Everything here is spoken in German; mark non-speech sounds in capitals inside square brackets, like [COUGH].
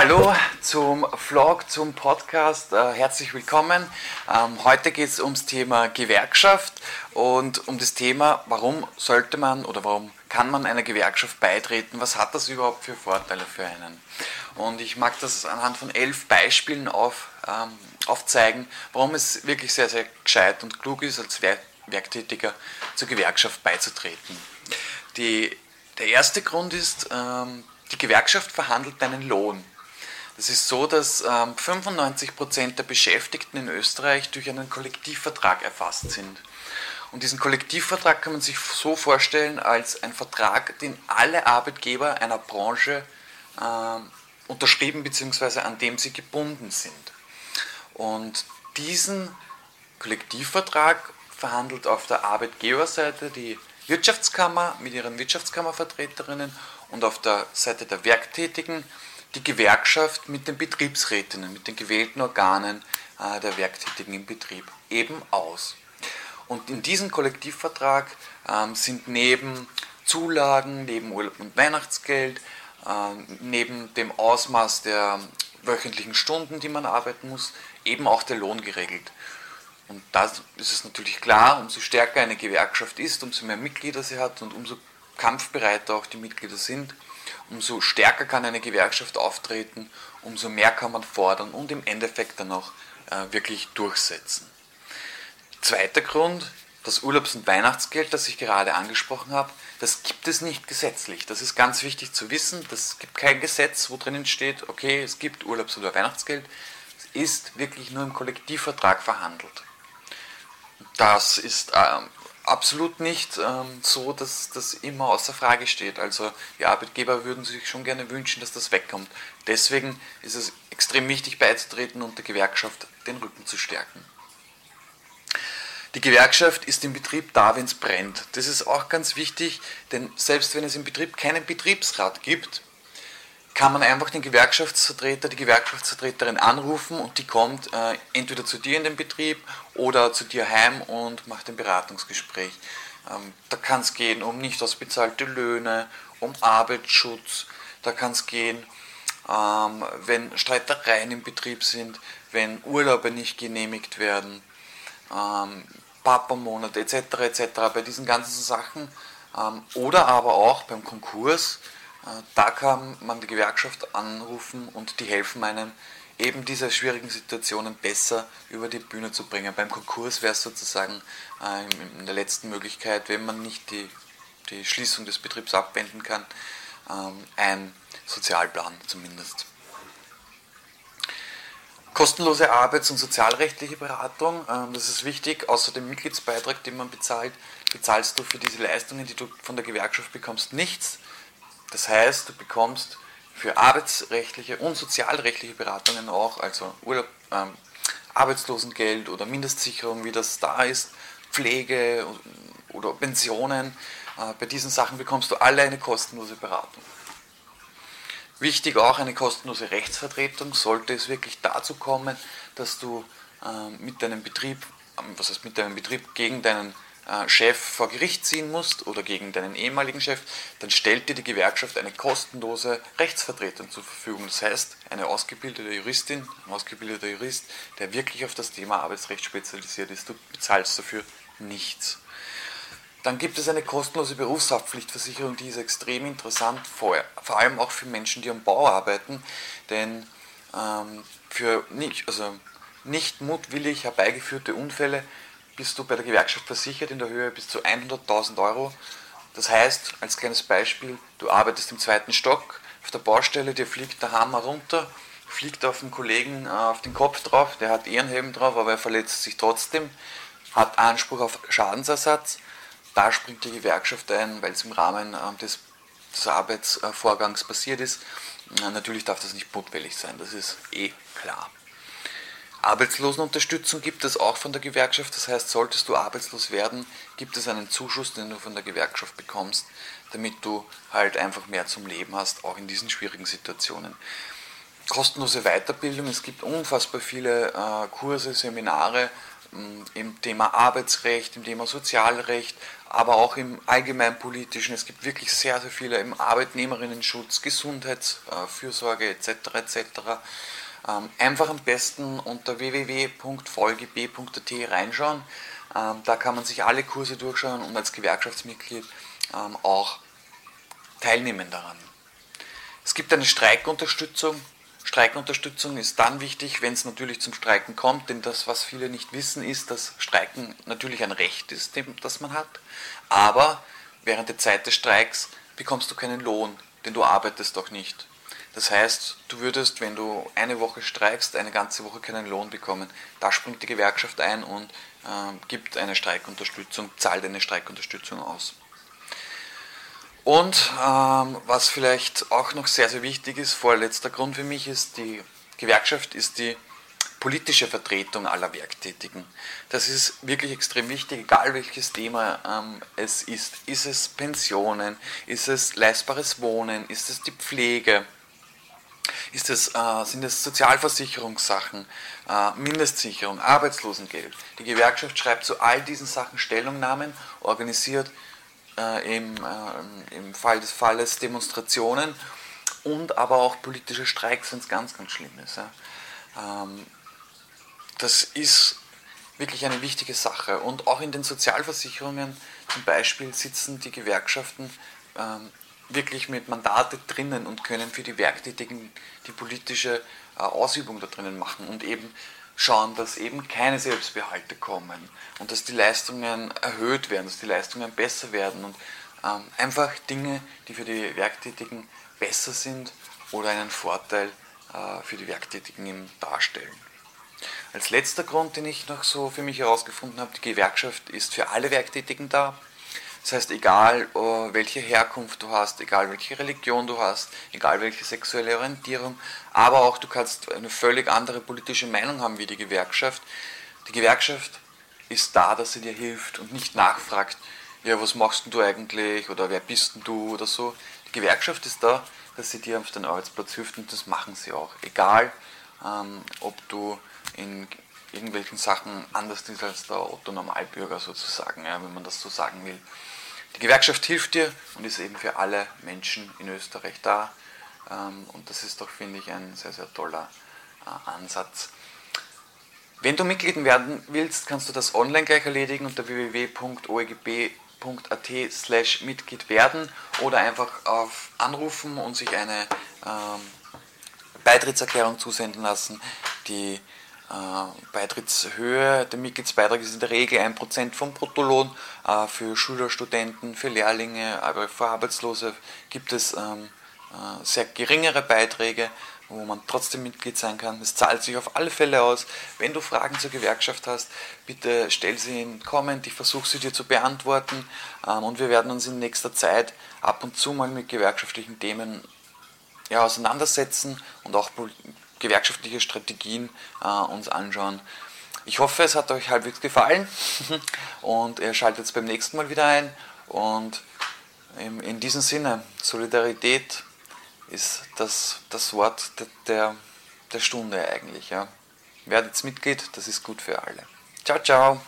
Hallo zum Vlog, zum Podcast. Äh, herzlich willkommen. Ähm, heute geht es ums Thema Gewerkschaft und um das Thema, warum sollte man oder warum kann man einer Gewerkschaft beitreten? Was hat das überhaupt für Vorteile für einen? Und ich mag das anhand von elf Beispielen auf, ähm, aufzeigen, warum es wirklich sehr, sehr gescheit und klug ist, als Werk Werktätiger zur Gewerkschaft beizutreten. Die, der erste Grund ist, ähm, die Gewerkschaft verhandelt deinen Lohn. Es ist so, dass ähm, 95% der Beschäftigten in Österreich durch einen Kollektivvertrag erfasst sind. Und diesen Kollektivvertrag kann man sich so vorstellen als ein Vertrag, den alle Arbeitgeber einer Branche äh, unterschrieben bzw. an dem sie gebunden sind. Und diesen Kollektivvertrag verhandelt auf der Arbeitgeberseite die Wirtschaftskammer mit ihren Wirtschaftskammervertreterinnen und auf der Seite der Werktätigen die Gewerkschaft mit den Betriebsrätinnen, mit den gewählten Organen äh, der Werktätigen im Betrieb eben aus. Und in diesem Kollektivvertrag ähm, sind neben Zulagen, neben Urlaub und Weihnachtsgeld, äh, neben dem Ausmaß der wöchentlichen Stunden, die man arbeiten muss, eben auch der Lohn geregelt. Und da ist es natürlich klar, umso stärker eine Gewerkschaft ist, umso mehr Mitglieder sie hat und umso kampfbereiter auch die Mitglieder sind, umso stärker kann eine Gewerkschaft auftreten, umso mehr kann man fordern und im Endeffekt dann auch äh, wirklich durchsetzen. Zweiter Grund, das Urlaubs- und Weihnachtsgeld, das ich gerade angesprochen habe, das gibt es nicht gesetzlich. Das ist ganz wichtig zu wissen. Das gibt kein Gesetz, wo drinnen steht, okay, es gibt Urlaubs- oder Weihnachtsgeld. Es ist wirklich nur im Kollektivvertrag verhandelt. Das ist ähm, absolut nicht ähm, so, dass das immer außer Frage steht. Also die Arbeitgeber würden sich schon gerne wünschen, dass das wegkommt. Deswegen ist es extrem wichtig beizutreten und der Gewerkschaft den Rücken zu stärken. Die Gewerkschaft ist im Betrieb da, wenn es brennt. Das ist auch ganz wichtig, denn selbst wenn es im Betrieb keinen Betriebsrat gibt, kann man einfach den Gewerkschaftsvertreter, die Gewerkschaftsvertreterin anrufen und die kommt äh, entweder zu dir in den Betrieb oder zu dir heim und macht ein Beratungsgespräch. Ähm, da kann es gehen um nicht ausbezahlte Löhne, um Arbeitsschutz, da kann es gehen, ähm, wenn Streitereien im Betrieb sind, wenn Urlaube nicht genehmigt werden, ähm, Papamonate etc. etc. bei diesen ganzen Sachen ähm, oder aber auch beim Konkurs da kann man die Gewerkschaft anrufen und die helfen einem, eben diese schwierigen Situationen besser über die Bühne zu bringen. Beim Konkurs wäre es sozusagen äh, in der letzten Möglichkeit, wenn man nicht die, die Schließung des Betriebs abwenden kann, ähm, ein Sozialplan zumindest. Kostenlose arbeits- und sozialrechtliche Beratung, ähm, das ist wichtig, außer dem Mitgliedsbeitrag, den man bezahlt, bezahlst du für diese Leistungen, die du von der Gewerkschaft bekommst, nichts. Das heißt, du bekommst für arbeitsrechtliche und sozialrechtliche Beratungen auch, also Urlaub, ähm, Arbeitslosengeld oder Mindestsicherung, wie das da ist, Pflege oder Pensionen. Äh, bei diesen Sachen bekommst du alle eine kostenlose Beratung. Wichtig auch eine kostenlose Rechtsvertretung, sollte es wirklich dazu kommen, dass du äh, mit deinem Betrieb, ähm, was heißt mit deinem Betrieb gegen deinen äh, Chef vor Gericht ziehen musst oder gegen deinen ehemaligen Chef, dann stellt dir die Gewerkschaft eine kostenlose Rechtsvertretung zur Verfügung. Das heißt, eine ausgebildete Juristin, ein ausgebildeter Jurist, der wirklich auf das Thema Arbeitsrecht spezialisiert ist. Du bezahlst dafür nichts. Dann gibt es eine kostenlose Berufshaftpflichtversicherung, die ist extrem interessant, vor, vor allem auch für Menschen, die am Bau arbeiten, denn ähm, für nicht, also nicht mutwillig herbeigeführte Unfälle bist du bei der Gewerkschaft versichert in der Höhe bis zu 100.000 Euro. Das heißt, als kleines Beispiel, du arbeitest im zweiten Stock auf der Baustelle, dir fliegt der Hammer runter, fliegt auf den Kollegen äh, auf den Kopf drauf, der hat Ehrenheben drauf, aber er verletzt sich trotzdem, hat Anspruch auf Schadensersatz. Da springt die Gewerkschaft ein, weil es im Rahmen äh, des, des Arbeitsvorgangs passiert ist. Natürlich darf das nicht mutwillig sein, das ist eh klar. Arbeitslosenunterstützung gibt es auch von der Gewerkschaft. Das heißt, solltest du arbeitslos werden, gibt es einen Zuschuss, den du von der Gewerkschaft bekommst, damit du halt einfach mehr zum Leben hast, auch in diesen schwierigen Situationen. Kostenlose Weiterbildung. Es gibt unfassbar viele äh, Kurse, Seminare mh, mm, im Thema Arbeitsrecht, im Thema Sozialrecht, aber auch im allgemeinpolitischen. Es gibt wirklich sehr, sehr viele im Arbeitnehmerinnenschutz, Gesundheitsfürsorge etc. etc. Ähm, einfach am besten unter www.vlgb.at reinschauen. Ähm, da kann man sich alle Kurse durchschauen und als Gewerkschaftsmitglied ähm, auch teilnehmen daran. Es gibt eine Streikunterstützung. Streikunterstützung ist dann wichtig, wenn es natürlich zum Streiken kommt, denn das, was viele nicht wissen, ist, dass Streiken natürlich ein Recht ist, das man hat, aber während der Zeit des Streiks bekommst du keinen Lohn, denn du arbeitest doch nicht. Das heißt, du würdest, wenn du eine Woche streikst, eine ganze Woche keinen Lohn bekommen. Da springt die Gewerkschaft ein und äh, gibt eine Streikunterstützung, zahlt eine Streikunterstützung aus. Und ähm, was vielleicht auch noch sehr, sehr wichtig ist, vorletzter Grund für mich ist, die Gewerkschaft ist die politische Vertretung aller Werktätigen. Das ist wirklich extrem wichtig, egal welches Thema ähm, es ist. Ist es Pensionen, ist es leistbares Wohnen, ist es die Pflege, ist es, äh, sind es Sozialversicherungssachen, äh, Mindestsicherung, Arbeitslosengeld. Die Gewerkschaft schreibt zu all diesen Sachen Stellungnahmen, organisiert äh, im, äh, im Fall des Falles Demonstrationen und aber auch politische Streiks, wenn es ganz, ganz schlimm ist. Ja. Ähm, das ist wirklich eine wichtige Sache. Und auch in den Sozialversicherungen zum Beispiel sitzen die Gewerkschaften ähm, wirklich mit Mandate drinnen und können für die Werktätigen die politische äh, Ausübung da drinnen machen und eben schauen, dass eben keine Selbstbehalte kommen und dass die Leistungen erhöht werden, dass die Leistungen besser werden und ähm, einfach Dinge, die für die Werktätigen besser sind oder einen Vorteil äh, für die Werktätigen eben darstellen. Als letzter Grund, den ich noch so für mich herausgefunden habe, die Gewerkschaft ist für alle Werktätigen da. Das heißt, egal uh, welche Herkunft du hast, egal welche Religion du hast, egal welche sexuelle Orientierung, aber auch du kannst eine völlig andere politische Meinung haben wie die Gewerkschaft. Die Gewerkschaft ist da, dass sie dir hilft und nicht nachfragt, ja, was machst du eigentlich oder wer bist du oder so. Die Gewerkschaft ist da, dass sie dir auf den Arbeitsplatz hilft und das machen sie auch. Egal, ähm, ob du in irgendwelchen Sachen anders ist als der Otto Normalbürger sozusagen, ja, wenn man das so sagen will. Die Gewerkschaft hilft dir und ist eben für alle Menschen in Österreich da. Ähm, und das ist doch, finde ich, ein sehr, sehr toller äh, Ansatz. Wenn du Mitglied werden willst, kannst du das online gleich erledigen unter www.oegb.at slash Mitglied werden oder einfach auf anrufen und sich eine ähm, Beitrittserklärung zusenden lassen. Die Beitrittshöhe, der Mitgliedsbeitrag ist in der Regel 1% vom Bruttolohn. Äh, für Schüler, Studenten, für Lehrlinge, aber für Arbeitslose gibt es ähm, äh, sehr geringere Beiträge, wo man trotzdem Mitglied sein kann. Es zahlt sich auf alle Fälle aus. Wenn du Fragen zur Gewerkschaft hast, bitte stell sie in Comment, ich versuche sie dir zu beantworten ähm, und wir werden uns in nächster Zeit ab und zu mal mit gewerkschaftlichen Themen ja, auseinandersetzen und auch gewerkschaftliche Strategien äh, uns anschauen. Ich hoffe, es hat euch halbwegs gefallen [LAUGHS] und ihr schaltet beim nächsten Mal wieder ein. Und in, in diesem Sinne, Solidarität ist das, das Wort der, der Stunde eigentlich. Ja. Werdet Mitglied, das ist gut für alle. Ciao, ciao.